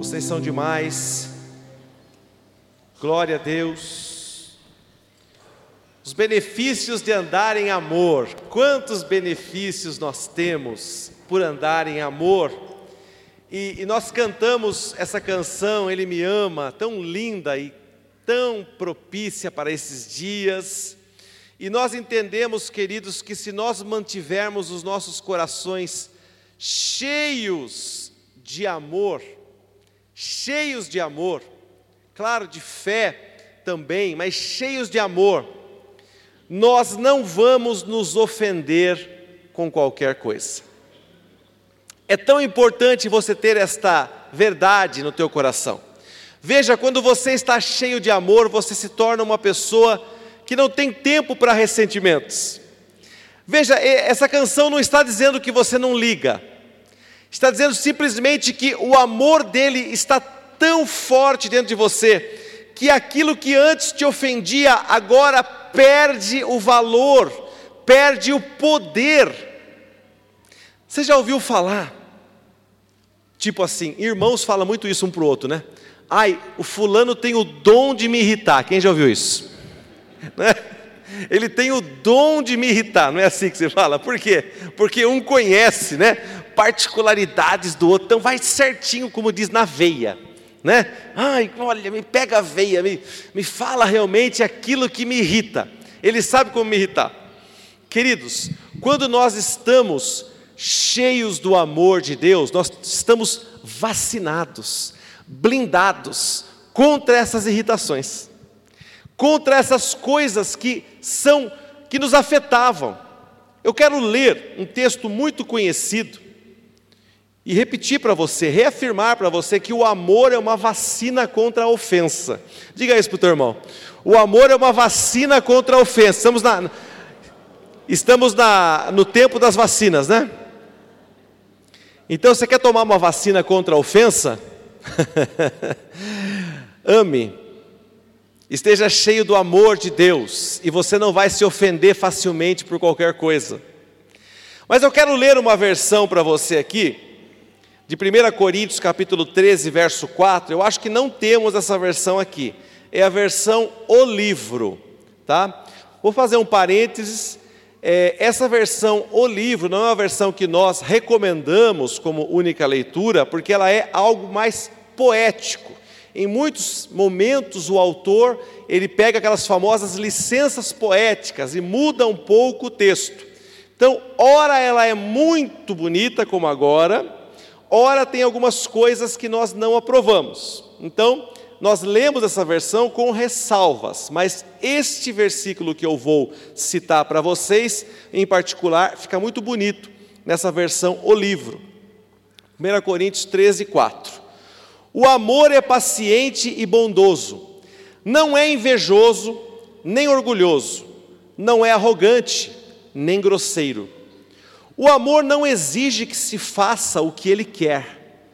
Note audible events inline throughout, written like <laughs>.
Vocês são demais. Glória a Deus. Os benefícios de andar em amor. Quantos benefícios nós temos por andar em amor? E, e nós cantamos essa canção, Ele Me Ama, tão linda e tão propícia para esses dias. E nós entendemos, queridos, que se nós mantivermos os nossos corações cheios de amor, cheios de amor, claro, de fé também, mas cheios de amor, nós não vamos nos ofender com qualquer coisa. É tão importante você ter esta verdade no teu coração. Veja, quando você está cheio de amor, você se torna uma pessoa que não tem tempo para ressentimentos. Veja, essa canção não está dizendo que você não liga, está dizendo simplesmente que o amor dele está tão forte dentro de você, que aquilo que antes te ofendia, agora perde o valor, perde o poder. Você já ouviu falar? Tipo assim, irmãos falam muito isso um para o outro, né? Ai, o fulano tem o dom de me irritar. Quem já ouviu isso? <laughs> Né? Ele tem o dom de me irritar, não é assim que você fala? Por quê? Porque um conhece, né? Particularidades do outro, então vai certinho, como diz, na veia, né? Ai, olha, me pega a veia, me, me fala realmente aquilo que me irrita. Ele sabe como me irritar. Queridos, quando nós estamos cheios do amor de Deus, nós estamos vacinados, blindados contra essas irritações contra essas coisas que são que nos afetavam. Eu quero ler um texto muito conhecido e repetir para você, reafirmar para você que o amor é uma vacina contra a ofensa. Diga isso para o teu irmão. O amor é uma vacina contra a ofensa. Estamos, na, estamos na, no tempo das vacinas, né? Então, você quer tomar uma vacina contra a ofensa? <laughs> Ame Esteja cheio do amor de Deus e você não vai se ofender facilmente por qualquer coisa. Mas eu quero ler uma versão para você aqui, de 1 Coríntios capítulo 13, verso 4. Eu acho que não temos essa versão aqui. É a versão O Livro, tá? Vou fazer um parênteses. É, essa versão O Livro não é uma versão que nós recomendamos como única leitura, porque ela é algo mais poético. Em muitos momentos o autor, ele pega aquelas famosas licenças poéticas e muda um pouco o texto. Então, ora ela é muito bonita como agora, ora tem algumas coisas que nós não aprovamos. Então, nós lemos essa versão com ressalvas, mas este versículo que eu vou citar para vocês, em particular, fica muito bonito nessa versão o livro. 1 Coríntios 13, 4. O amor é paciente e bondoso, não é invejoso, nem orgulhoso, não é arrogante, nem grosseiro. O amor não exige que se faça o que ele quer,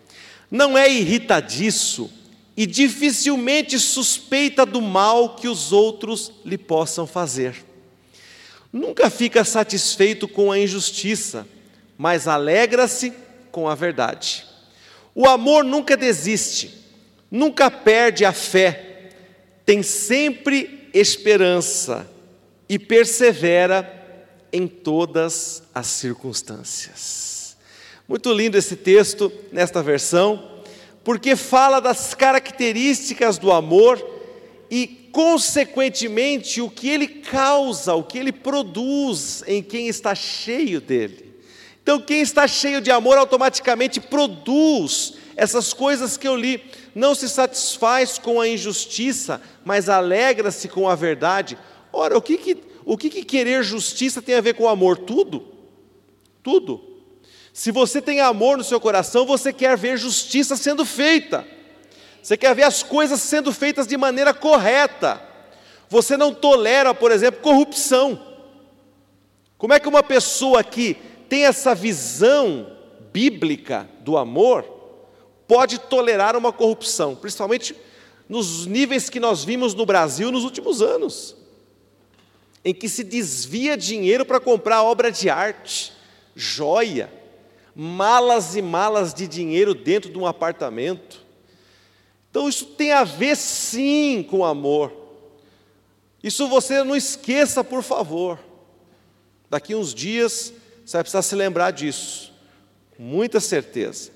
não é irritadiço e dificilmente suspeita do mal que os outros lhe possam fazer. Nunca fica satisfeito com a injustiça, mas alegra-se com a verdade. O amor nunca desiste, nunca perde a fé, tem sempre esperança e persevera em todas as circunstâncias. Muito lindo esse texto nesta versão, porque fala das características do amor e, consequentemente, o que ele causa, o que ele produz em quem está cheio dele. Então, quem está cheio de amor automaticamente produz essas coisas que eu li. Não se satisfaz com a injustiça, mas alegra-se com a verdade. Ora, o que, que, o que, que querer justiça tem a ver com amor? Tudo. Tudo. Se você tem amor no seu coração, você quer ver justiça sendo feita. Você quer ver as coisas sendo feitas de maneira correta. Você não tolera, por exemplo, corrupção. Como é que uma pessoa que tem essa visão bíblica do amor, pode tolerar uma corrupção, principalmente nos níveis que nós vimos no Brasil nos últimos anos, em que se desvia dinheiro para comprar obra de arte, joia, malas e malas de dinheiro dentro de um apartamento. Então isso tem a ver sim com amor. Isso você não esqueça, por favor. Daqui uns dias você vai precisar se lembrar disso, com muita certeza.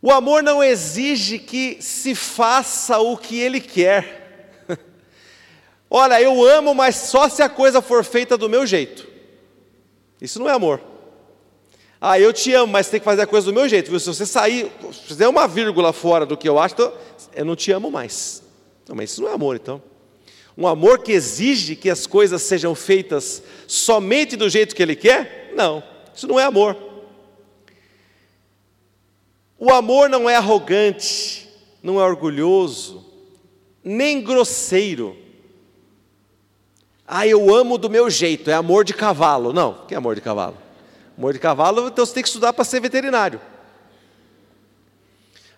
O amor não exige que se faça o que ele quer. Olha, eu amo, mas só se a coisa for feita do meu jeito. Isso não é amor. Ah, eu te amo, mas tem que fazer a coisa do meu jeito. Viu? Se você sair, fizer uma vírgula fora do que eu acho, então, eu não te amo mais. Não, mas isso não é amor, então. Um amor que exige que as coisas sejam feitas somente do jeito que ele quer? Não, isso não é amor. O amor não é arrogante, não é orgulhoso, nem grosseiro. Ah, eu amo do meu jeito, é amor de cavalo. Não, que é amor de cavalo? Amor de cavalo, então você tem que estudar para ser veterinário.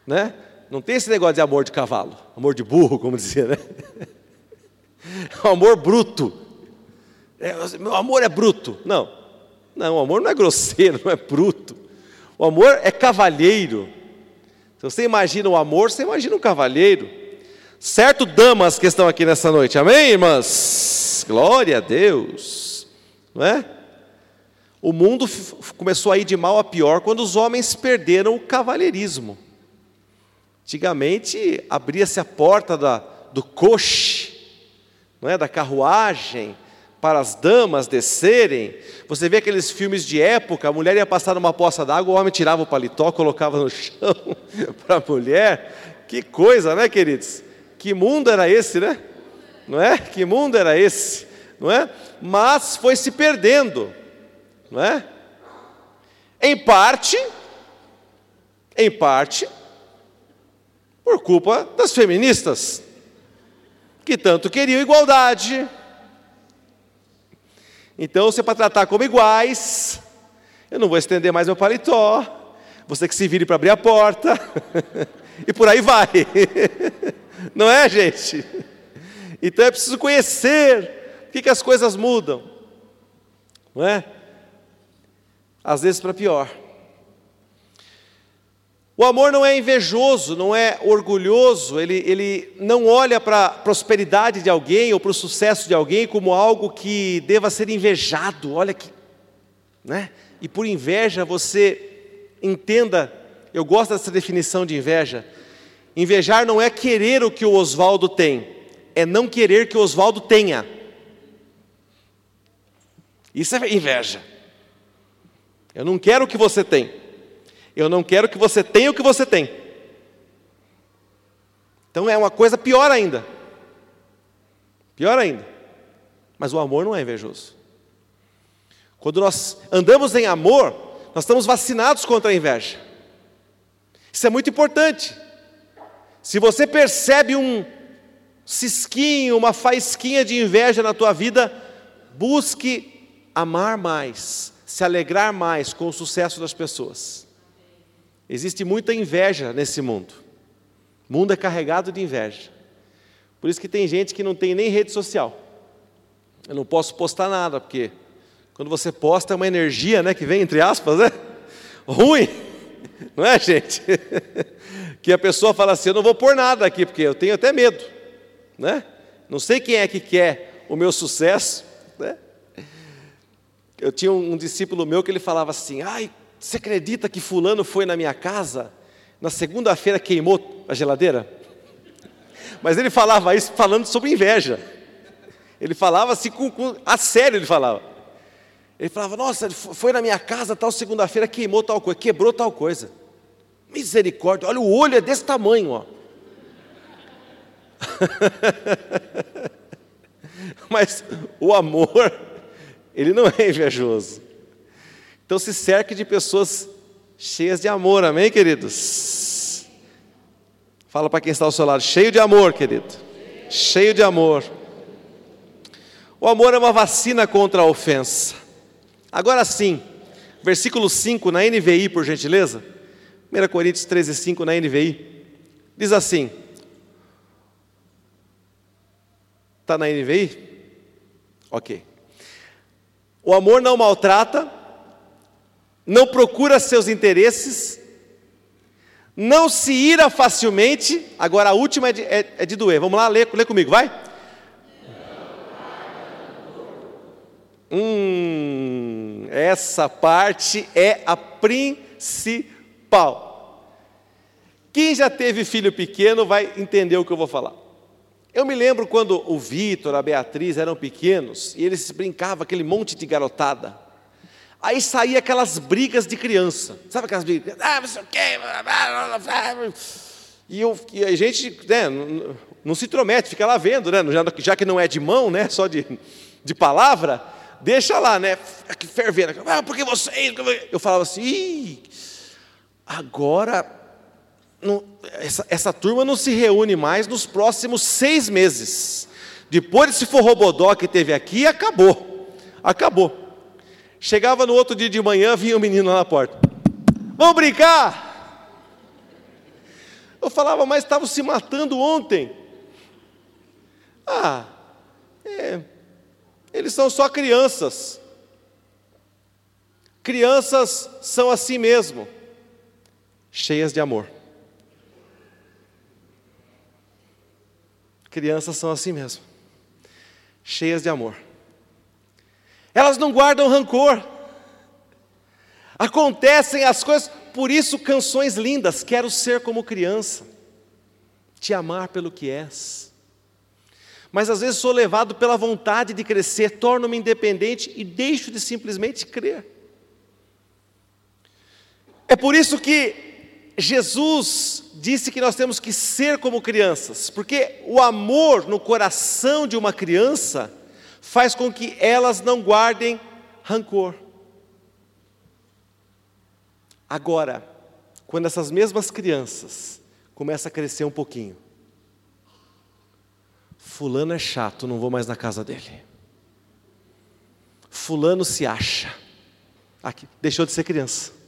Né? Não tem esse negócio de amor de cavalo, amor de burro, como dizia, né? <laughs> amor bruto. É, meu amor é bruto. Não, não, o amor não é grosseiro, <laughs> não é bruto. O amor é cavalheiro. Se você imagina o amor, você imagina um cavalheiro. Certo, damas que estão aqui nessa noite, amém, irmãs? Glória a Deus, não é? O mundo começou a ir de mal a pior quando os homens perderam o cavalheirismo. Antigamente abria-se a porta da, do coche, não é, da carruagem, para as damas descerem. Você vê aqueles filmes de época, a mulher ia passar numa poça d'água, o homem tirava o paletó, colocava no <laughs> chão para a mulher. Que coisa, né, queridos? Que mundo era esse, né? Não é? Que mundo era esse, não é? Mas foi se perdendo, não é? Em parte, em parte, por culpa das feministas, que tanto queriam igualdade, então, você para tratar como iguais, eu não vou estender mais meu paletó, você que se vire para abrir a porta, <laughs> e por aí vai. <laughs> não é, gente? Então é preciso conhecer o que, que as coisas mudam, não é? Às vezes para pior. O amor não é invejoso, não é orgulhoso, ele, ele não olha para a prosperidade de alguém ou para o sucesso de alguém como algo que deva ser invejado. Olha que. Né? E por inveja você entenda, eu gosto dessa definição de inveja. Invejar não é querer o que o Oswaldo tem, é não querer que o Oswaldo tenha. Isso é inveja. Eu não quero o que você tem. Eu não quero que você tenha o que você tem. Então é uma coisa pior ainda. Pior ainda. Mas o amor não é invejoso. Quando nós andamos em amor, nós estamos vacinados contra a inveja. Isso é muito importante. Se você percebe um cisquinho, uma faísquinha de inveja na tua vida, busque amar mais, se alegrar mais com o sucesso das pessoas. Existe muita inveja nesse mundo. O mundo é carregado de inveja. Por isso que tem gente que não tem nem rede social. Eu não posso postar nada, porque quando você posta é uma energia, né, que vem entre aspas, né? <laughs> Ruim. <laughs> Não é, gente? <laughs> Que a pessoa fala assim: "Eu não vou pôr nada aqui porque eu tenho até medo", né? Não sei quem é que quer o meu sucesso, né? Eu tinha um discípulo meu que ele falava assim: "Ai, você acredita que Fulano foi na minha casa? Na segunda-feira queimou a geladeira? Mas ele falava isso falando sobre inveja. Ele falava assim, com, com, a sério ele falava. Ele falava, nossa, foi na minha casa tal segunda-feira, queimou tal coisa, quebrou tal coisa. Misericórdia, olha, o olho é desse tamanho, ó. <laughs> Mas o amor, ele não é invejoso. Então se cerque de pessoas cheias de amor, amém, queridos? Fala para quem está ao seu lado, cheio de amor, querido. Cheio de amor. O amor é uma vacina contra a ofensa. Agora sim, versículo 5 na NVI, por gentileza. 1 Coríntios 13, 5 na NVI. Diz assim: Está na NVI? Ok. O amor não maltrata, não procura seus interesses, não se ira facilmente. Agora a última é de, é, é de doer. Vamos lá, lê, lê comigo, vai. Hum, essa parte é a principal. Quem já teve filho pequeno vai entender o que eu vou falar. Eu me lembro quando o Vitor, a Beatriz eram pequenos e eles brincavam aquele monte de garotada. Aí saía aquelas brigas de criança. Sabe aquelas brigas? Ah, você o quê? E, eu, e a gente né, não, não, se intromete, fica lá vendo, né? Já, já, que não é de mão, né? Só de, de palavra, deixa lá, né? Fervendo. Ah, porque vocês. Eu falava assim, agora não, essa, essa turma não se reúne mais nos próximos seis meses. Depois desse forrobodó que teve aqui, acabou. Acabou. Chegava no outro dia de manhã, vinha o um menino lá na porta. Vamos brincar? Eu falava, mas estavam se matando ontem. Ah, é, eles são só crianças. Crianças são assim mesmo, cheias de amor. Crianças são assim mesmo, cheias de amor. Elas não guardam rancor. Acontecem as coisas, por isso canções lindas, quero ser como criança, te amar pelo que és. Mas às vezes sou levado pela vontade de crescer, torno-me independente e deixo de simplesmente crer. É por isso que Jesus disse que nós temos que ser como crianças, porque o amor no coração de uma criança faz com que elas não guardem rancor. Agora, quando essas mesmas crianças começam a crescer um pouquinho, Fulano é chato, não vou mais na casa dele. Fulano se acha. Aqui, deixou de ser criança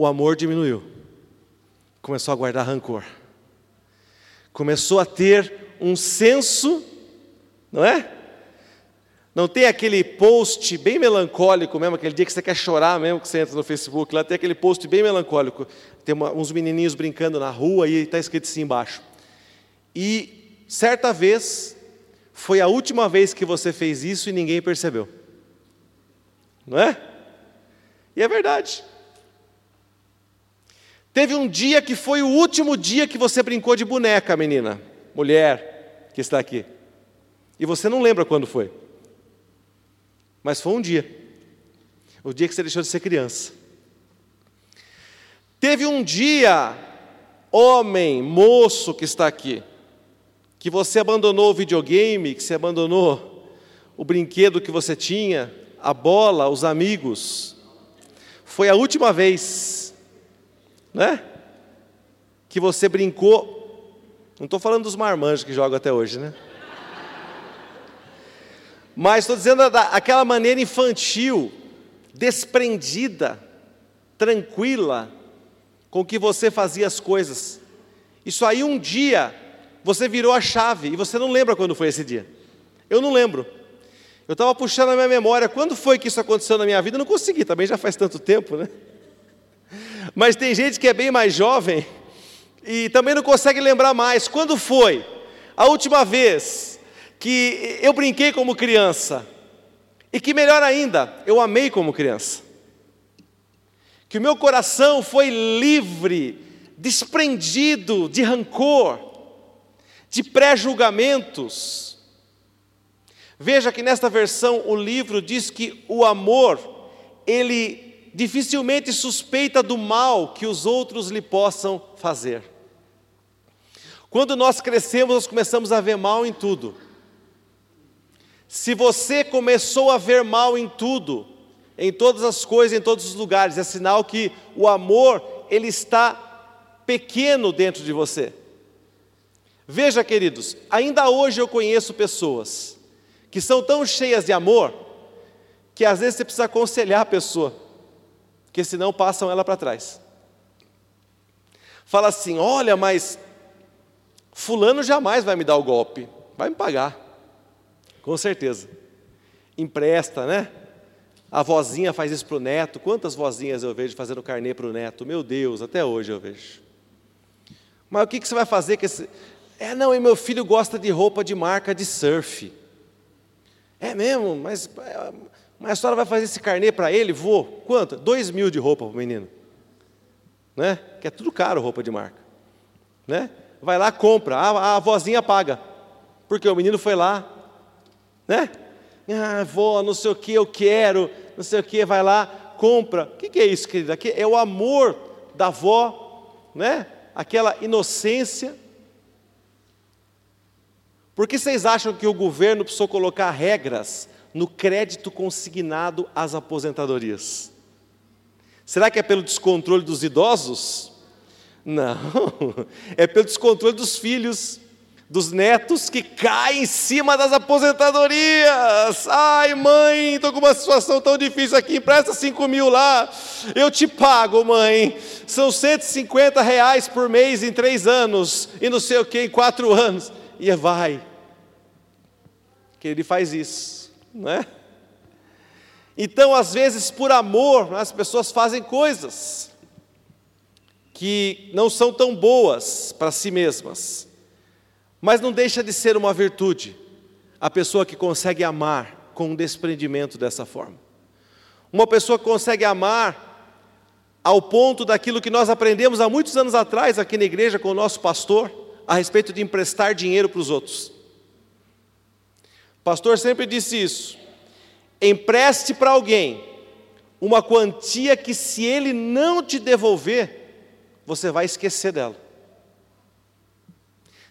o amor diminuiu. Começou a guardar rancor. Começou a ter um senso, não é? Não tem aquele post bem melancólico mesmo, aquele dia que você quer chorar mesmo, que você entra no Facebook, lá tem aquele post bem melancólico. Tem uma, uns menininhos brincando na rua e está escrito assim embaixo. E certa vez, foi a última vez que você fez isso e ninguém percebeu. Não é? E é verdade. Teve um dia que foi o último dia que você brincou de boneca, menina, mulher que está aqui. E você não lembra quando foi. Mas foi um dia. O dia que você deixou de ser criança. Teve um dia, homem, moço que está aqui, que você abandonou o videogame, que você abandonou o brinquedo que você tinha, a bola, os amigos. Foi a última vez né? Que você brincou. Não estou falando dos marmanjos que jogam até hoje, né? Mas estou dizendo da, aquela maneira infantil, desprendida, tranquila, com que você fazia as coisas. Isso aí um dia você virou a chave e você não lembra quando foi esse dia. Eu não lembro. Eu estava puxando a minha memória, quando foi que isso aconteceu na minha vida? Eu não consegui, também já faz tanto tempo, né? Mas tem gente que é bem mais jovem e também não consegue lembrar mais. Quando foi a última vez que eu brinquei como criança? E que melhor ainda, eu amei como criança. Que o meu coração foi livre, desprendido de rancor, de pré-julgamentos. Veja que nesta versão o livro diz que o amor, ele dificilmente suspeita do mal que os outros lhe possam fazer. Quando nós crescemos, nós começamos a ver mal em tudo. Se você começou a ver mal em tudo, em todas as coisas, em todos os lugares, é sinal que o amor ele está pequeno dentro de você. Veja, queridos, ainda hoje eu conheço pessoas que são tão cheias de amor que às vezes você precisa aconselhar a pessoa porque senão passam ela para trás. Fala assim: olha, mas Fulano jamais vai me dar o golpe, vai me pagar, com certeza. Empresta, né? A vozinha faz isso para o neto. Quantas vozinhas eu vejo fazendo carnê para o neto? Meu Deus, até hoje eu vejo. Mas o que, que você vai fazer com esse. É, não, e meu filho gosta de roupa de marca de surf. É mesmo, mas, mas a senhora vai fazer esse carnê para ele? Vou. Quanto? Dois mil de roupa para o menino. Né? Que é tudo caro roupa de marca. Né? Vai lá, compra. A, a avózinha paga. Porque o menino foi lá. Né? Ah, avó, não sei o que eu quero, não sei o que, vai lá, compra. O que, que é isso, querida? É o amor da avó, né? aquela inocência. Por que vocês acham que o governo precisou colocar regras no crédito consignado às aposentadorias? Será que é pelo descontrole dos idosos? Não, <laughs> é pelo descontrole dos filhos dos netos que caem em cima das aposentadorias. Ai, mãe, estou com uma situação tão difícil aqui, empresta 5 mil lá, eu te pago, mãe. São 150 reais por mês em três anos, e não sei o que, em quatro anos. E vai. Que ele faz isso, não é? Então, às vezes, por amor, as pessoas fazem coisas que não são tão boas para si mesmas mas não deixa de ser uma virtude a pessoa que consegue amar com um desprendimento dessa forma. Uma pessoa que consegue amar ao ponto daquilo que nós aprendemos há muitos anos atrás aqui na igreja com o nosso pastor, a respeito de emprestar dinheiro para os outros. Pastor sempre disse isso: empreste para alguém uma quantia que, se ele não te devolver, você vai esquecer dela.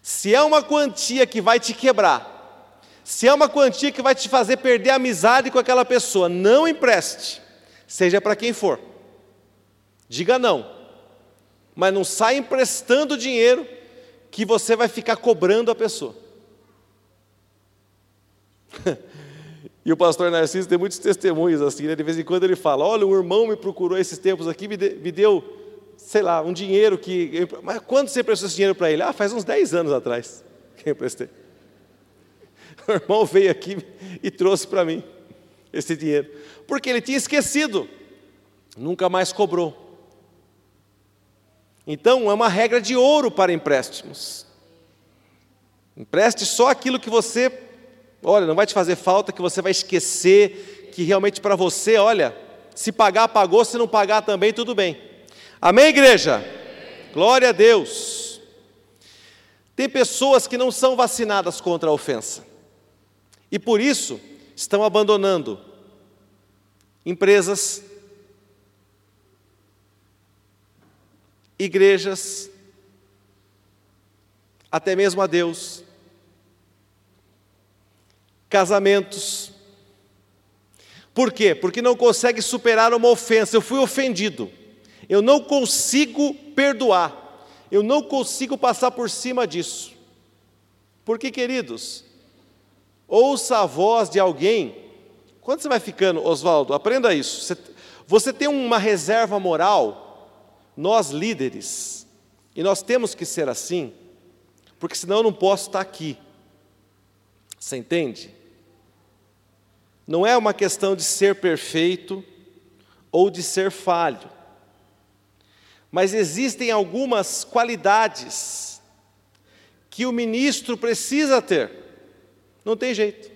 Se é uma quantia que vai te quebrar, se é uma quantia que vai te fazer perder a amizade com aquela pessoa, não empreste, seja para quem for. Diga não, mas não saia emprestando dinheiro que você vai ficar cobrando a pessoa. <laughs> e o pastor Narciso tem muitos testemunhos assim, né? de vez em quando ele fala: Olha, um irmão me procurou esses tempos aqui, me, de, me deu sei lá, um dinheiro que. Mas quando você prestou esse dinheiro para ele? Ah, faz uns 10 anos atrás que eu emprestei. <laughs> O irmão veio aqui e trouxe para mim esse dinheiro. Porque ele tinha esquecido, nunca mais cobrou. Então, é uma regra de ouro para empréstimos. Empreste só aquilo que você, olha, não vai te fazer falta, que você vai esquecer, que realmente para você, olha, se pagar, pagou, se não pagar também, tudo bem. Amém, igreja? Glória a Deus. Tem pessoas que não são vacinadas contra a ofensa e por isso estão abandonando empresas, igrejas, até mesmo a Deus, casamentos. Por quê? Porque não consegue superar uma ofensa. Eu fui ofendido. Eu não consigo perdoar, eu não consigo passar por cima disso. Porque, queridos, ouça a voz de alguém. Quando você vai ficando, Oswaldo, aprenda isso. Você, você tem uma reserva moral, nós líderes, e nós temos que ser assim, porque senão eu não posso estar aqui. Você entende? Não é uma questão de ser perfeito ou de ser falho. Mas existem algumas qualidades que o ministro precisa ter. Não tem jeito.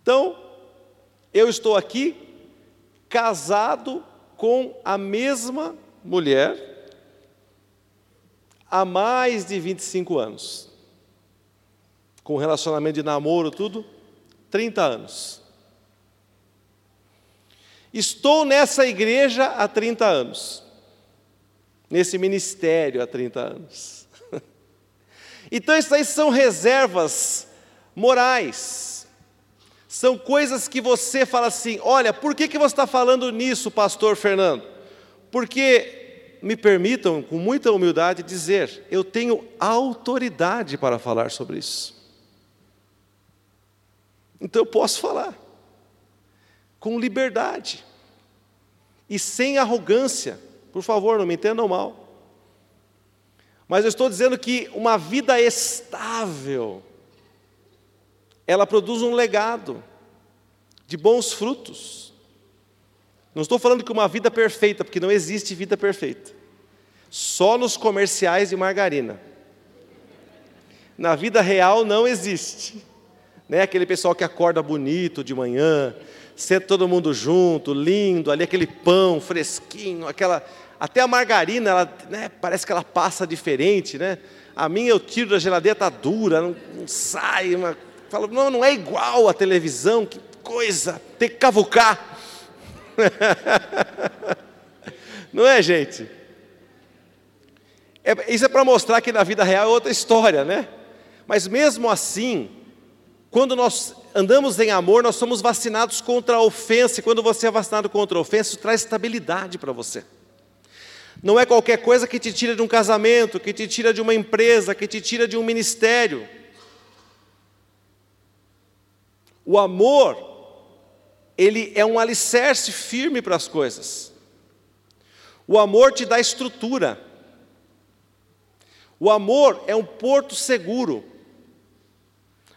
Então, eu estou aqui casado com a mesma mulher há mais de 25 anos. Com relacionamento de namoro, tudo, 30 anos. Estou nessa igreja há 30 anos, nesse ministério há 30 anos. <laughs> Então, isso aí são reservas morais, são coisas que você fala assim: olha, por que, que você está falando nisso, pastor Fernando? Porque, me permitam, com muita humildade, dizer, eu tenho autoridade para falar sobre isso. Então eu posso falar com liberdade e sem arrogância. Por favor, não me entendam mal. Mas eu estou dizendo que uma vida estável, ela produz um legado. de bons frutos. Não estou falando que uma vida perfeita, porque não existe vida perfeita. Só nos comerciais de margarina. Na vida real não existe. Né? Aquele pessoal que acorda bonito de manhã, senta todo mundo junto, lindo, ali aquele pão fresquinho, aquela até a margarina, ela, né, parece que ela passa diferente, né? A minha eu tiro da geladeira, tá dura, não, não sai, uma, falo, não, não é igual a televisão, que coisa, tem que cavucar. <laughs> não é, gente? É, isso é para mostrar que na vida real é outra história, né? Mas mesmo assim, quando nós andamos em amor, nós somos vacinados contra a ofensa, e quando você é vacinado contra a ofensa, isso traz estabilidade para você. Não é qualquer coisa que te tira de um casamento, que te tira de uma empresa, que te tira de um ministério. O amor, ele é um alicerce firme para as coisas. O amor te dá estrutura. O amor é um porto seguro.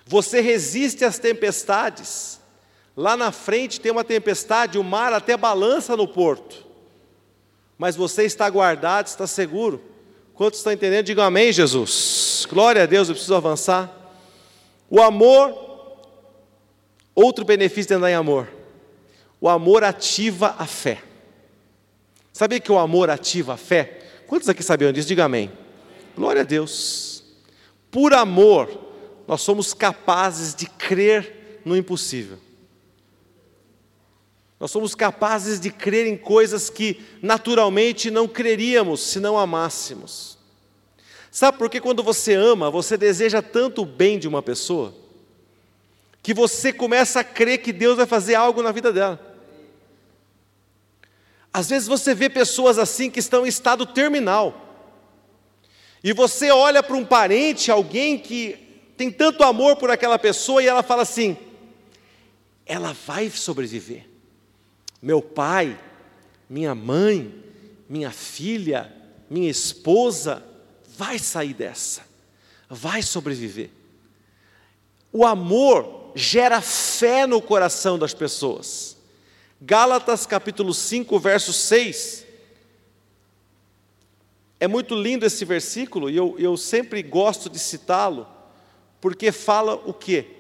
Você resiste às tempestades. Lá na frente tem uma tempestade, o mar até balança no porto mas você está guardado, está seguro. Quantos estão entendendo? Digam amém, Jesus. Glória a Deus, eu preciso avançar. O amor, outro benefício de andar em amor. O amor ativa a fé. Sabia que o amor ativa a fé? Quantos aqui sabiam disso? Diga amém. Glória a Deus. Por amor, nós somos capazes de crer no impossível. Nós somos capazes de crer em coisas que naturalmente não creríamos se não amássemos. Sabe por que quando você ama, você deseja tanto o bem de uma pessoa, que você começa a crer que Deus vai fazer algo na vida dela. Às vezes você vê pessoas assim que estão em estado terminal, e você olha para um parente, alguém que tem tanto amor por aquela pessoa, e ela fala assim: ela vai sobreviver meu pai, minha mãe, minha filha, minha esposa, vai sair dessa, vai sobreviver. O amor gera fé no coração das pessoas. Gálatas capítulo 5, verso 6. É muito lindo esse versículo e eu, eu sempre gosto de citá-lo, porque fala o quê?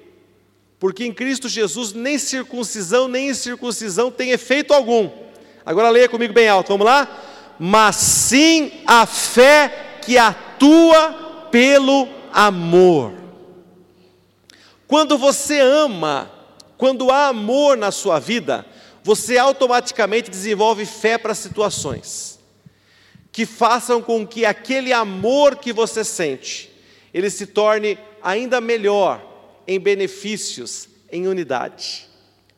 porque em Cristo Jesus nem circuncisão nem incircuncisão tem efeito algum. Agora leia comigo bem alto, vamos lá? Mas sim a fé que atua pelo amor. Quando você ama, quando há amor na sua vida, você automaticamente desenvolve fé para situações que façam com que aquele amor que você sente, ele se torne ainda melhor, em benefícios, em unidade.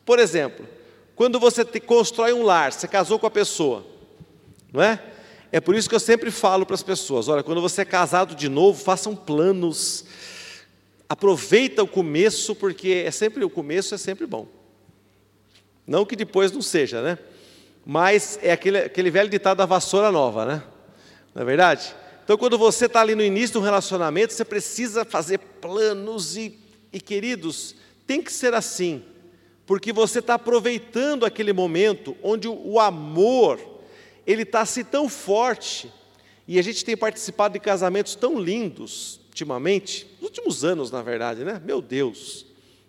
Por exemplo, quando você te, constrói um lar, você casou com a pessoa, não é? É por isso que eu sempre falo para as pessoas: olha, quando você é casado de novo, façam planos, aproveita o começo, porque é sempre o começo é sempre bom. Não que depois não seja, né? Mas é aquele, aquele velho ditado da vassoura nova, né? Não é verdade? Então, quando você está ali no início de um relacionamento, você precisa fazer planos e e queridos, tem que ser assim, porque você está aproveitando aquele momento onde o amor ele está se tão forte e a gente tem participado de casamentos tão lindos ultimamente, nos últimos anos, na verdade, né? Meu Deus,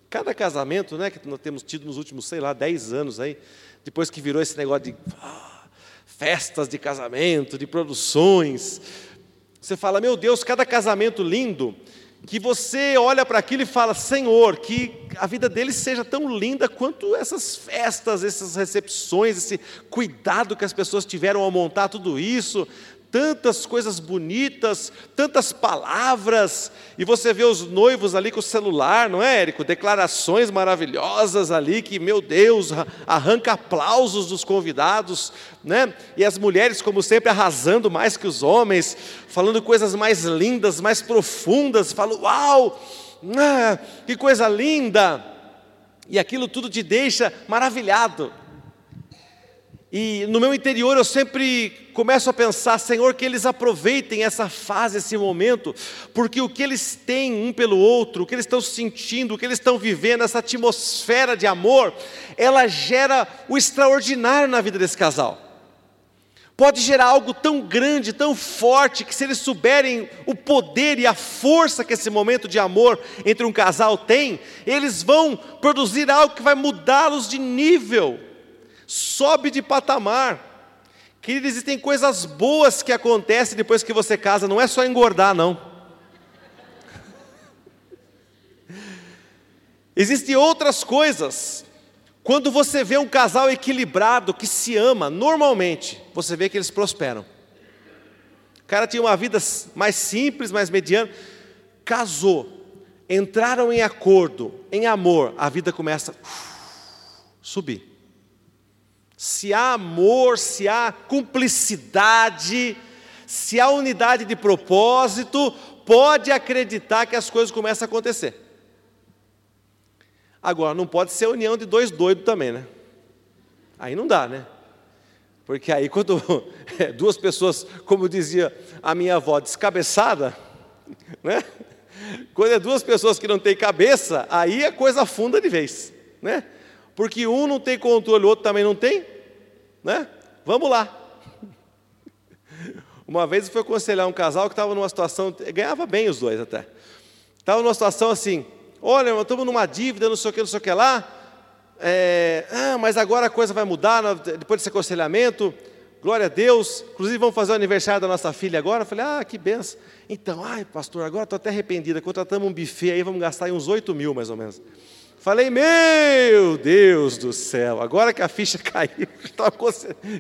cada casamento, né, que nós temos tido nos últimos, sei lá, 10 anos aí, depois que virou esse negócio de ah, festas de casamento, de produções, você fala, meu Deus, cada casamento lindo, que você olha para aquilo e fala: Senhor, que a vida deles seja tão linda quanto essas festas, essas recepções, esse cuidado que as pessoas tiveram ao montar tudo isso, tantas coisas bonitas, tantas palavras, e você vê os noivos ali com o celular, não é, Érico? Declarações maravilhosas ali, que, meu Deus, arranca aplausos dos convidados, né? E as mulheres, como sempre, arrasando mais que os homens, falando coisas mais lindas, mais profundas, falo, uau, ah, que coisa linda! E aquilo tudo te deixa maravilhado. E no meu interior eu sempre começo a pensar, Senhor, que eles aproveitem essa fase, esse momento, porque o que eles têm um pelo outro, o que eles estão sentindo, o que eles estão vivendo, essa atmosfera de amor, ela gera o extraordinário na vida desse casal. Pode gerar algo tão grande, tão forte, que se eles souberem o poder e a força que esse momento de amor entre um casal tem, eles vão produzir algo que vai mudá-los de nível sobe de patamar. Querido, existem coisas boas que acontecem depois que você casa, não é só engordar, não. <laughs> Existem outras coisas. Quando você vê um casal equilibrado, que se ama, normalmente, você vê que eles prosperam. O cara tinha uma vida mais simples, mais mediana, casou, entraram em acordo, em amor, a vida começa a subir se há amor, se há cumplicidade, se há unidade de propósito, pode acreditar que as coisas começam a acontecer. Agora, não pode ser união de dois doidos também, né? Aí não dá, né? Porque aí, quando <laughs> é, duas pessoas, como dizia a minha avó, descabeçada, <laughs> né? Quando é duas pessoas que não têm cabeça, aí a coisa afunda de vez, né? Porque um não tem controle, o outro também não tem, né? Vamos lá. <laughs> Uma vez eu fui aconselhar um casal que estava numa situação, ganhava bem os dois até. Estava numa situação assim, olha, estamos numa dívida, não sei o que, não sei o que lá, é, ah, mas agora a coisa vai mudar, depois desse aconselhamento, glória a Deus, inclusive vamos fazer o aniversário da nossa filha agora, eu falei, ah, que benção. Então, ai pastor, agora estou até arrependida, contratamos um buffet aí, vamos gastar uns 8 mil mais ou menos. Falei, meu Deus do céu, agora que a ficha <laughs> caiu,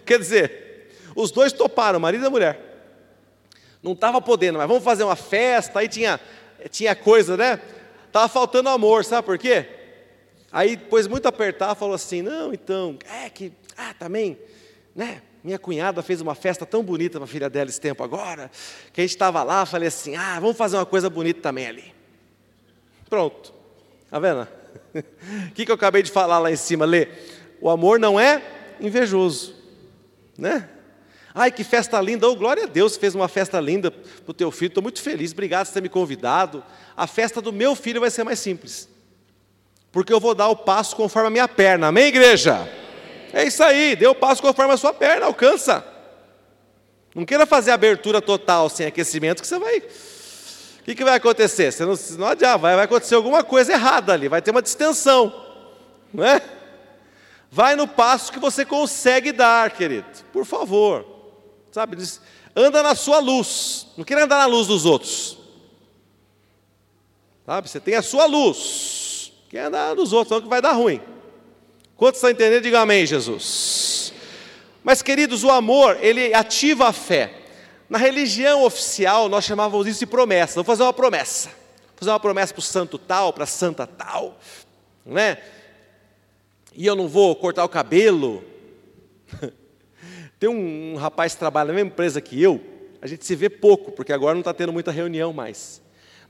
quer dizer, os dois toparam, marido e mulher. Não estava podendo, mas vamos fazer uma festa, aí tinha, tinha coisa, né? Estava faltando amor, sabe por quê? Aí, depois, muito apertar, falou assim: não, então, é que, ah, também, né? Minha cunhada fez uma festa tão bonita para a filha dela esse tempo agora, que a gente estava lá, falei assim: ah, vamos fazer uma coisa bonita também ali. Pronto, tá vendo? O <laughs> que, que eu acabei de falar lá em cima, Lê? O amor não é invejoso, né? Ai, que festa linda, oh, glória a Deus, fez uma festa linda para o teu filho, estou muito feliz, obrigado por ter me convidado. A festa do meu filho vai ser mais simples, porque eu vou dar o passo conforme a minha perna, amém, igreja? É isso aí, dê o passo conforme a sua perna, alcança. Não queira fazer abertura total sem aquecimento, que você vai que, que vai acontecer? Você não, não adianta, vai, vai acontecer alguma coisa errada ali, vai ter uma distensão, não é? Vai no passo que você consegue dar, querido, por favor, sabe? Anda na sua luz, não queira andar na luz dos outros, sabe? Você tem a sua luz, quer andar nos outros, não que vai dar ruim. Quantos estão entendendo? Diga amém, Jesus. Mas, queridos, o amor, ele ativa a fé. Na religião oficial, nós chamávamos isso de promessa. Vou fazer uma promessa. Vou fazer uma promessa para o santo tal, para a santa tal. Né? E eu não vou cortar o cabelo. <laughs> Tem um, um rapaz que trabalha na mesma empresa que eu. A gente se vê pouco, porque agora não está tendo muita reunião mais.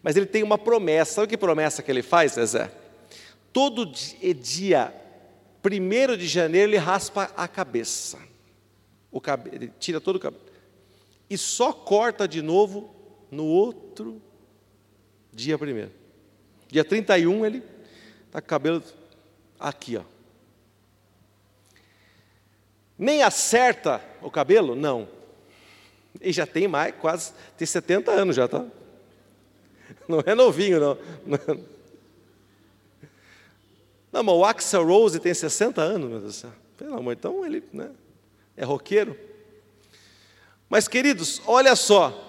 Mas ele tem uma promessa. Sabe que promessa que ele faz, Zezé? Todo dia, primeiro de janeiro, ele raspa a cabeça. O cabelo, ele tira todo o cabelo e só corta de novo no outro dia primeiro. Dia 31 ele está com o cabelo aqui, ó. Nem acerta o cabelo? Não. E já tem mais, quase, tem 70 anos já, tá? <laughs> Não é novinho, não. <laughs> Não, mas o Axel Rose tem 60 anos, meu Deus do céu. Pelo amor, então ele né, é roqueiro. Mas, queridos, olha só.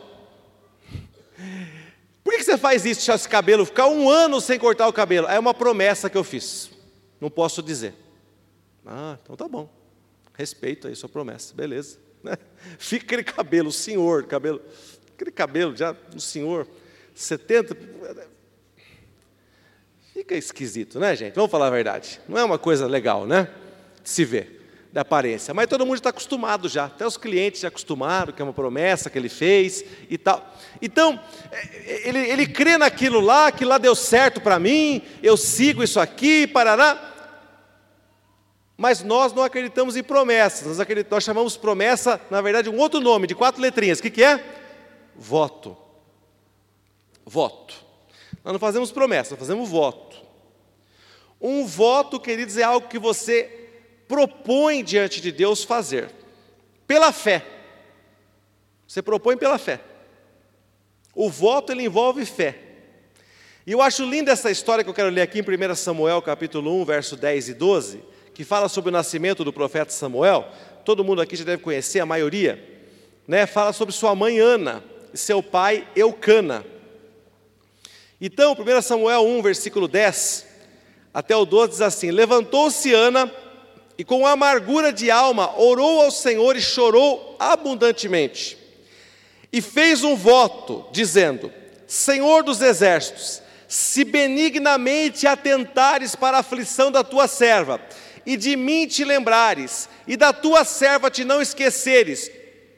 Por que você faz isso, deixar esse cabelo ficar um ano sem cortar o cabelo? É uma promessa que eu fiz. Não posso dizer. Ah, então tá bom. Respeito aí sua promessa, beleza. <laughs> Fica aquele cabelo, senhor, cabelo, aquele cabelo já, o senhor, 70. Fica esquisito, né, gente? Vamos falar a verdade. Não é uma coisa legal, né? De se ver da aparência. Mas todo mundo está acostumado já, até os clientes já acostumaram, que é uma promessa que ele fez e tal. Então, é, ele, ele crê naquilo lá, que lá deu certo para mim, eu sigo isso aqui, parará. Mas nós não acreditamos em promessas, nós, acreditamos, nós chamamos promessa, na verdade, um outro nome, de quatro letrinhas. O que, que é? Voto. Voto. Nós não fazemos promessa, nós fazemos voto. Um voto, queridos, é algo que você propõe diante de Deus fazer, pela fé. Você propõe pela fé. O voto ele envolve fé. E eu acho linda essa história que eu quero ler aqui em 1 Samuel, capítulo 1, verso 10 e 12, que fala sobre o nascimento do profeta Samuel. Todo mundo aqui já deve conhecer, a maioria. Né? Fala sobre sua mãe Ana e seu pai Eucana. Então, 1 Samuel 1, versículo 10 até o 12 diz assim: Levantou-se Ana e com amargura de alma orou ao Senhor e chorou abundantemente. E fez um voto, dizendo: Senhor dos exércitos, se benignamente atentares para a aflição da tua serva, e de mim te lembrares, e da tua serva te não esqueceres.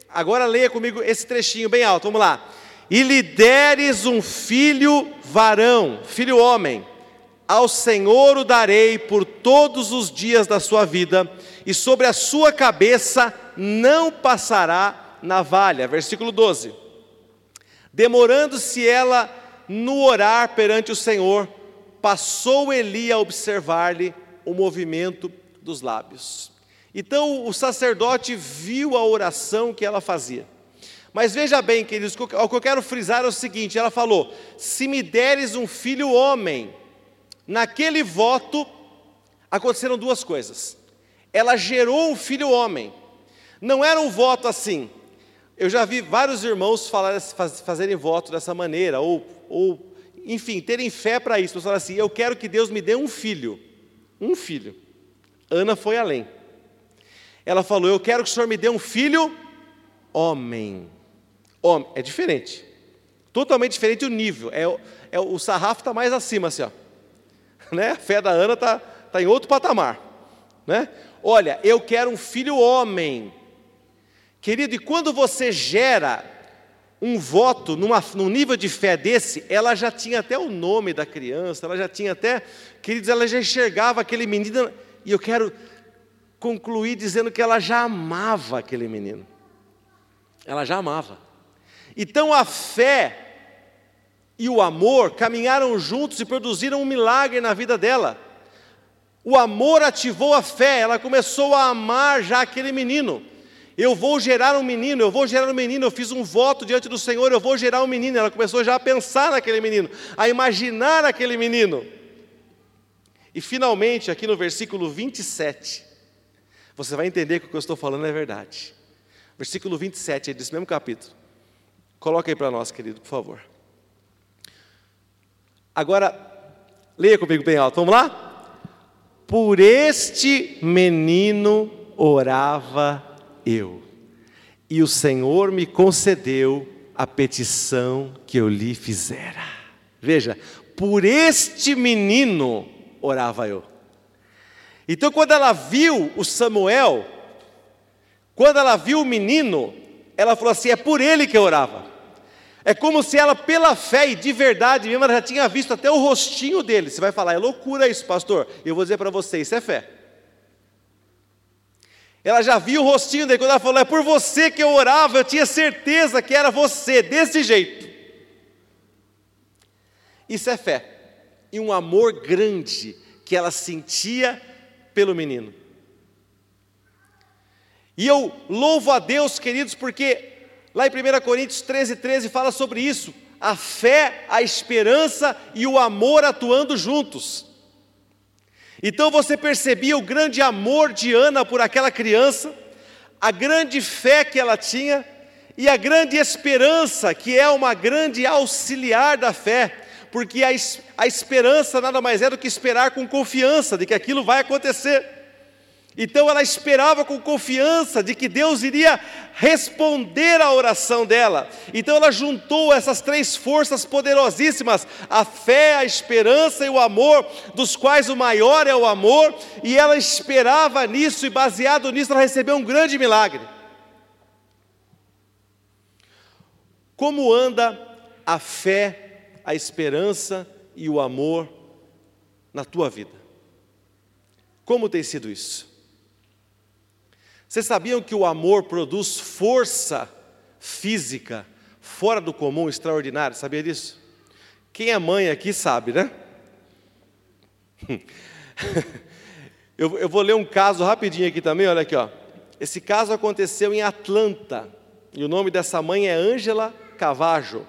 Agora leia comigo esse trechinho bem alto, vamos lá. E lhe deres um filho varão, filho homem, ao Senhor o darei por todos os dias da sua vida, e sobre a sua cabeça não passará navalha. Versículo 12. Demorando-se ela no orar perante o Senhor, passou Eli a observar-lhe o movimento dos lábios. Então o sacerdote viu a oração que ela fazia. Mas veja bem, queridos, o que eu quero frisar é o seguinte: ela falou: Se me deres um filho homem, naquele voto aconteceram duas coisas. Ela gerou um filho homem. Não era um voto assim. Eu já vi vários irmãos falar, fazerem voto dessa maneira, ou, ou enfim, terem fé para isso. Falar assim: Eu quero que Deus me dê um filho. Um filho. Ana foi além. Ela falou: Eu quero que o Senhor me dê um filho homem. Homem. É diferente. Totalmente diferente o nível. É, é, o sarrafo está mais acima, assim, ó. <laughs> Né? A fé da Ana está tá em outro patamar. Né? Olha, eu quero um filho homem. Querido, e quando você gera um voto numa, num nível de fé desse, ela já tinha até o nome da criança, ela já tinha até, queridos, ela já enxergava aquele menino, e eu quero concluir dizendo que ela já amava aquele menino. Ela já amava. Então a fé e o amor caminharam juntos e produziram um milagre na vida dela. O amor ativou a fé, ela começou a amar já aquele menino. Eu vou gerar um menino, eu vou gerar um menino. Eu fiz um voto diante do Senhor, eu vou gerar um menino. Ela começou já a pensar naquele menino, a imaginar aquele menino. E finalmente, aqui no versículo 27, você vai entender que o que eu estou falando é verdade. Versículo 27, é desse mesmo capítulo. Coloca aí para nós, querido, por favor. Agora, leia comigo bem alto, vamos lá? Por este menino orava eu, e o Senhor me concedeu a petição que eu lhe fizera. Veja, por este menino orava eu. Então, quando ela viu o Samuel, quando ela viu o menino, ela falou assim: é por ele que eu orava. É como se ela, pela fé e de verdade mesmo, ela já tinha visto até o rostinho dele. Você vai falar, é loucura isso, pastor. Eu vou dizer para você, isso é fé. Ela já viu o rostinho dele, quando ela falou, é por você que eu orava, eu tinha certeza que era você, desse jeito. Isso é fé. E um amor grande que ela sentia pelo menino. E eu louvo a Deus, queridos, porque Lá em 1 Coríntios 13, 13 fala sobre isso: a fé, a esperança e o amor atuando juntos. Então você percebia o grande amor de Ana por aquela criança, a grande fé que ela tinha e a grande esperança, que é uma grande auxiliar da fé, porque a, a esperança nada mais é do que esperar com confiança de que aquilo vai acontecer. Então ela esperava com confiança de que Deus iria responder à oração dela. Então ela juntou essas três forças poderosíssimas: a fé, a esperança e o amor, dos quais o maior é o amor, e ela esperava nisso, e baseado nisso, ela recebeu um grande milagre. Como anda a fé, a esperança e o amor na tua vida? Como tem sido isso? Vocês sabiam que o amor produz força física fora do comum, extraordinária? Sabia disso? Quem é mãe aqui sabe, né? <laughs> eu, eu vou ler um caso rapidinho aqui também, olha aqui, ó. Esse caso aconteceu em Atlanta, e o nome dessa mãe é Ângela Cavajo.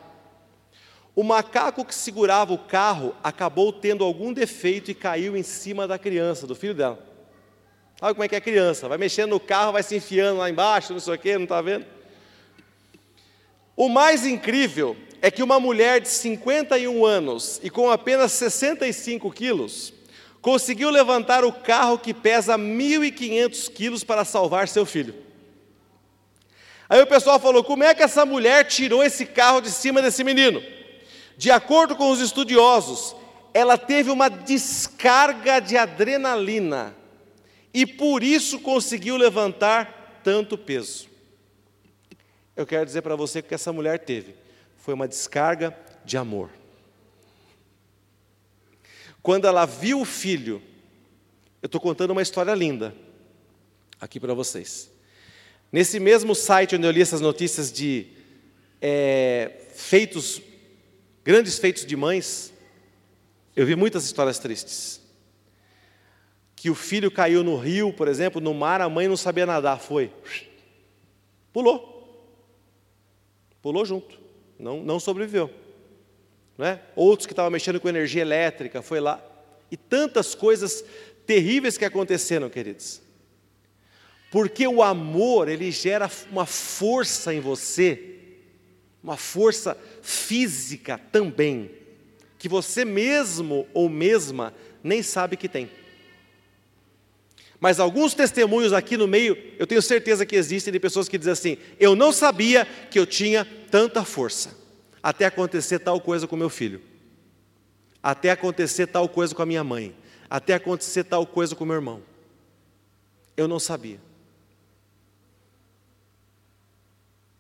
O macaco que segurava o carro acabou tendo algum defeito e caiu em cima da criança, do filho dela. Sabe como é que é criança? Vai mexendo no carro, vai se enfiando lá embaixo, não sei o quê, não está vendo? O mais incrível é que uma mulher de 51 anos e com apenas 65 quilos conseguiu levantar o carro que pesa 1.500 quilos para salvar seu filho. Aí o pessoal falou: como é que essa mulher tirou esse carro de cima desse menino? De acordo com os estudiosos, ela teve uma descarga de adrenalina e por isso conseguiu levantar tanto peso. Eu quero dizer para você que essa mulher teve foi uma descarga de amor. Quando ela viu o filho, eu estou contando uma história linda aqui para vocês. Nesse mesmo site onde eu li essas notícias de é, feitos, grandes feitos de mães, eu vi muitas histórias tristes que o filho caiu no rio, por exemplo, no mar, a mãe não sabia nadar, foi. Pulou. Pulou junto. Não, não sobreviveu. Né? Outros que estavam mexendo com energia elétrica, foi lá. E tantas coisas terríveis que aconteceram, queridos. Porque o amor, ele gera uma força em você, uma força física também, que você mesmo ou mesma nem sabe que tem. Mas alguns testemunhos aqui no meio, eu tenho certeza que existem de pessoas que dizem assim: eu não sabia que eu tinha tanta força, até acontecer tal coisa com meu filho, até acontecer tal coisa com a minha mãe, até acontecer tal coisa com meu irmão. Eu não sabia.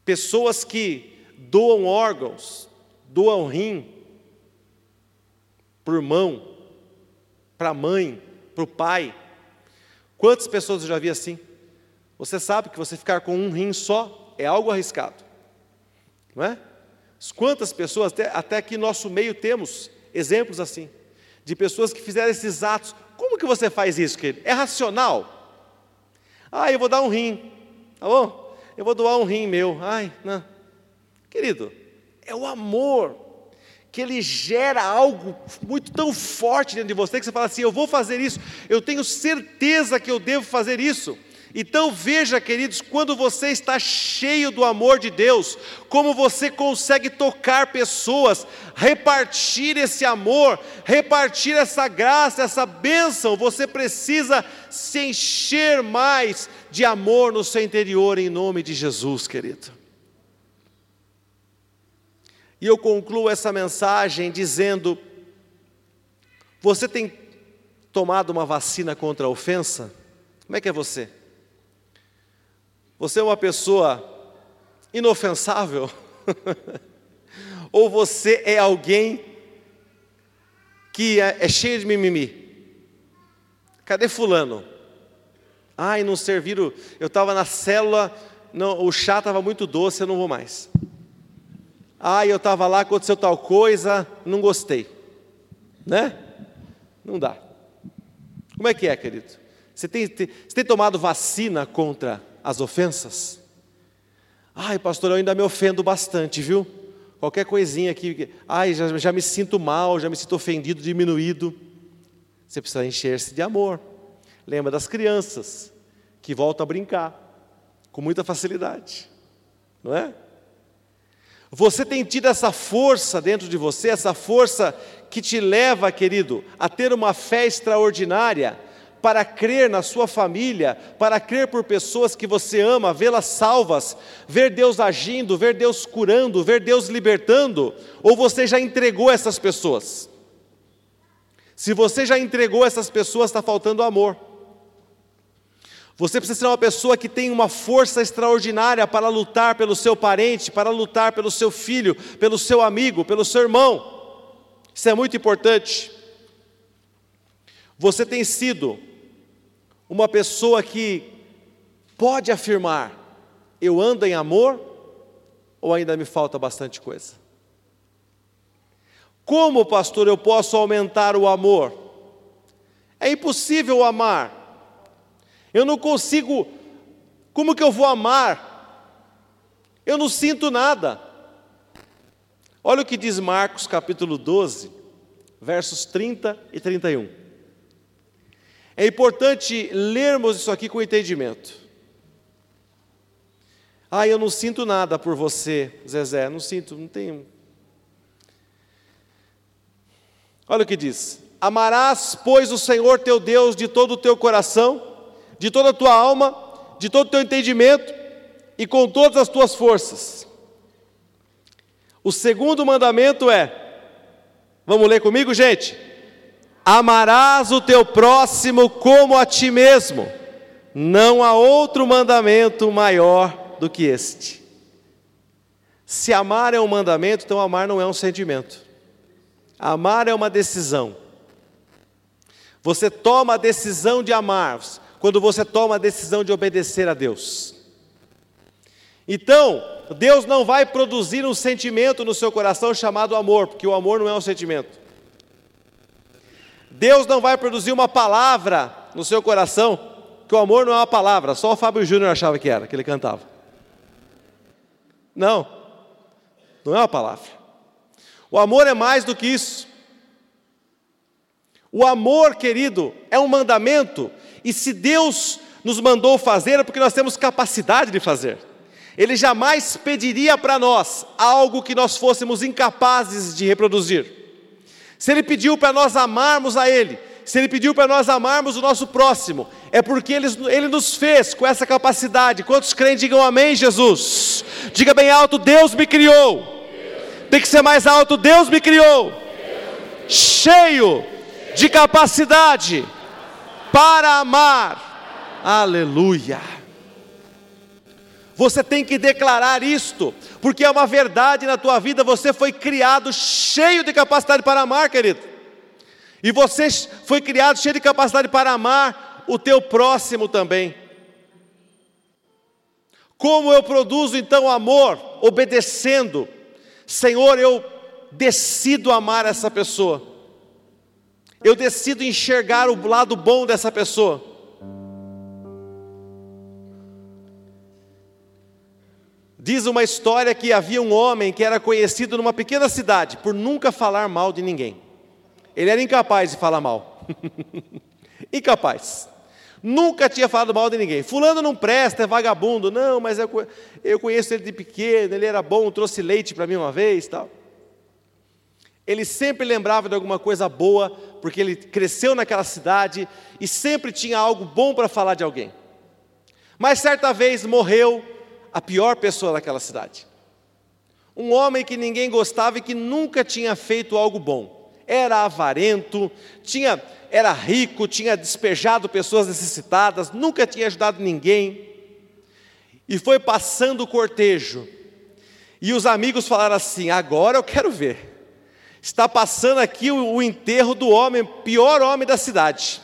Pessoas que doam órgãos, doam rim, para o irmão, para a mãe, para o pai, Quantas pessoas eu já vi assim? Você sabe que você ficar com um rim só é algo arriscado, não é? Quantas pessoas, até, até aqui no nosso meio temos exemplos assim, de pessoas que fizeram esses atos. Como que você faz isso, querido? É racional? Ah, eu vou dar um rim, tá bom? Eu vou doar um rim meu. Ai, não. Querido, é o amor que ele gera algo muito tão forte dentro de você que você fala assim: eu vou fazer isso, eu tenho certeza que eu devo fazer isso. Então veja, queridos, quando você está cheio do amor de Deus, como você consegue tocar pessoas, repartir esse amor, repartir essa graça, essa bênção. Você precisa se encher mais de amor no seu interior, em nome de Jesus, querido. E eu concluo essa mensagem dizendo: Você tem tomado uma vacina contra a ofensa? Como é que é você? Você é uma pessoa inofensável? <laughs> Ou você é alguém que é, é cheio de mimimi? Cadê Fulano? Ai, não serviram. Eu estava na célula, não, o chá estava muito doce, eu não vou mais. Ah, eu estava lá, aconteceu tal coisa, não gostei. Né? Não dá. Como é que é, querido? Você tem, tem, você tem tomado vacina contra as ofensas? Ai, pastor, eu ainda me ofendo bastante, viu? Qualquer coisinha aqui, ai, já, já me sinto mal, já me sinto ofendido, diminuído. Você precisa encher-se de amor. Lembra das crianças que voltam a brincar com muita facilidade, não é? Você tem tido essa força dentro de você, essa força que te leva, querido, a ter uma fé extraordinária, para crer na sua família, para crer por pessoas que você ama, vê-las salvas, ver Deus agindo, ver Deus curando, ver Deus libertando, ou você já entregou essas pessoas? Se você já entregou essas pessoas, está faltando amor. Você precisa ser uma pessoa que tem uma força extraordinária para lutar pelo seu parente, para lutar pelo seu filho, pelo seu amigo, pelo seu irmão. Isso é muito importante. Você tem sido uma pessoa que pode afirmar: eu ando em amor ou ainda me falta bastante coisa? Como, pastor, eu posso aumentar o amor? É impossível amar. Eu não consigo. Como que eu vou amar? Eu não sinto nada. Olha o que diz Marcos capítulo 12, versos 30 e 31. É importante lermos isso aqui com entendimento. Ah, eu não sinto nada por você, Zezé, não sinto, não tenho. Olha o que diz: Amarás, pois, o Senhor teu Deus de todo o teu coração, de toda a tua alma, de todo o teu entendimento e com todas as tuas forças. O segundo mandamento é: Vamos ler comigo, gente? Amarás o teu próximo como a ti mesmo. Não há outro mandamento maior do que este. Se amar é um mandamento, então amar não é um sentimento. Amar é uma decisão. Você toma a decisão de amar quando você toma a decisão de obedecer a Deus. Então, Deus não vai produzir um sentimento no seu coração chamado amor, porque o amor não é um sentimento. Deus não vai produzir uma palavra no seu coração, que o amor não é uma palavra, só o Fábio Júnior achava que era, que ele cantava. Não, não é uma palavra. O amor é mais do que isso. O amor, querido, é um mandamento, e se Deus nos mandou fazer, é porque nós temos capacidade de fazer. Ele jamais pediria para nós algo que nós fôssemos incapazes de reproduzir. Se Ele pediu para nós amarmos a Ele, se Ele pediu para nós amarmos o nosso próximo, é porque Ele, Ele nos fez com essa capacidade. Quantos crentes digam amém, Jesus? Diga bem alto: Deus me criou. Tem que ser mais alto: Deus me criou. Cheio de capacidade para amar. Aleluia. Você tem que declarar isto, porque é uma verdade na tua vida. Você foi criado cheio de capacidade para amar, querido. E você foi criado cheio de capacidade para amar o teu próximo também. Como eu produzo então amor? Obedecendo. Senhor, eu decido amar essa pessoa. Eu decido enxergar o lado bom dessa pessoa. Diz uma história que havia um homem que era conhecido numa pequena cidade por nunca falar mal de ninguém. Ele era incapaz de falar mal. <laughs> incapaz. Nunca tinha falado mal de ninguém. Fulano não presta, é vagabundo. Não, mas eu, eu conheço ele de pequeno, ele era bom, trouxe leite para mim uma vez, tal. Ele sempre lembrava de alguma coisa boa, porque ele cresceu naquela cidade e sempre tinha algo bom para falar de alguém. Mas certa vez morreu a pior pessoa daquela cidade. Um homem que ninguém gostava e que nunca tinha feito algo bom. Era avarento, tinha, era rico, tinha despejado pessoas necessitadas, nunca tinha ajudado ninguém. E foi passando o cortejo. E os amigos falaram assim: agora eu quero ver. Está passando aqui o, o enterro do homem, pior homem da cidade.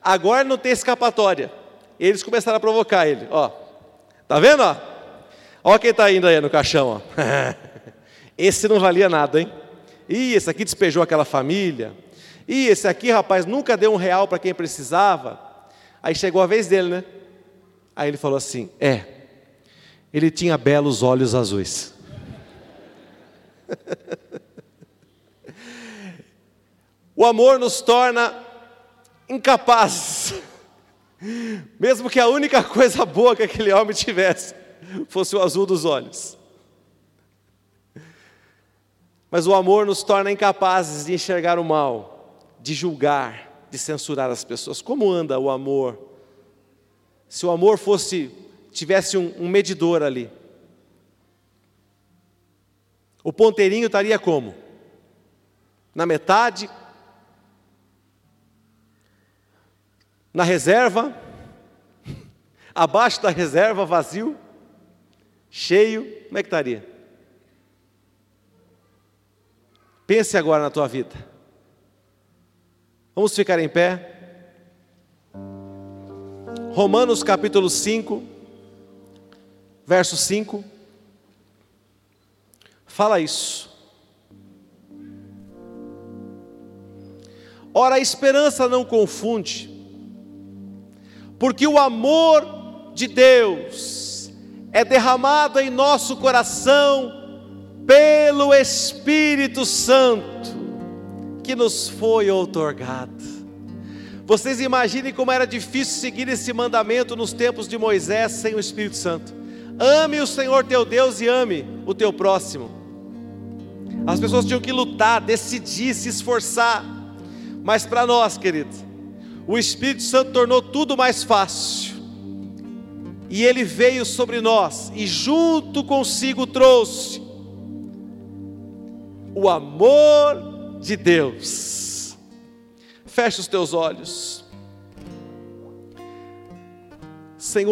Agora não tem escapatória. Eles começaram a provocar ele, ó. Tá vendo, ó? Olha quem está indo aí no caixão. Ó. <laughs> esse não valia nada, hein? Ih, esse aqui despejou aquela família. Ih, esse aqui, rapaz, nunca deu um real para quem precisava. Aí chegou a vez dele, né? Aí ele falou assim: É, ele tinha belos olhos azuis. <laughs> o amor nos torna incapazes, <laughs> mesmo que a única coisa boa que aquele homem tivesse fosse o azul dos olhos. Mas o amor nos torna incapazes de enxergar o mal, de julgar, de censurar as pessoas. Como anda o amor? Se o amor fosse tivesse um, um medidor ali, o ponteirinho estaria como? Na metade? Na reserva? Abaixo da reserva, vazio? cheio, como é que estaria? Pense agora na tua vida. Vamos ficar em pé. Romanos capítulo 5, verso 5, fala isso. Ora, a esperança não confunde, porque o amor de Deus é derramado em nosso coração pelo Espírito Santo que nos foi outorgado. Vocês imaginem como era difícil seguir esse mandamento nos tempos de Moisés sem o Espírito Santo. Ame o Senhor teu Deus e ame o teu próximo. As pessoas tinham que lutar, decidir, se esforçar. Mas para nós, querido, o Espírito Santo tornou tudo mais fácil. E ele veio sobre nós e junto consigo trouxe o amor de Deus. Feche os teus olhos. Senhor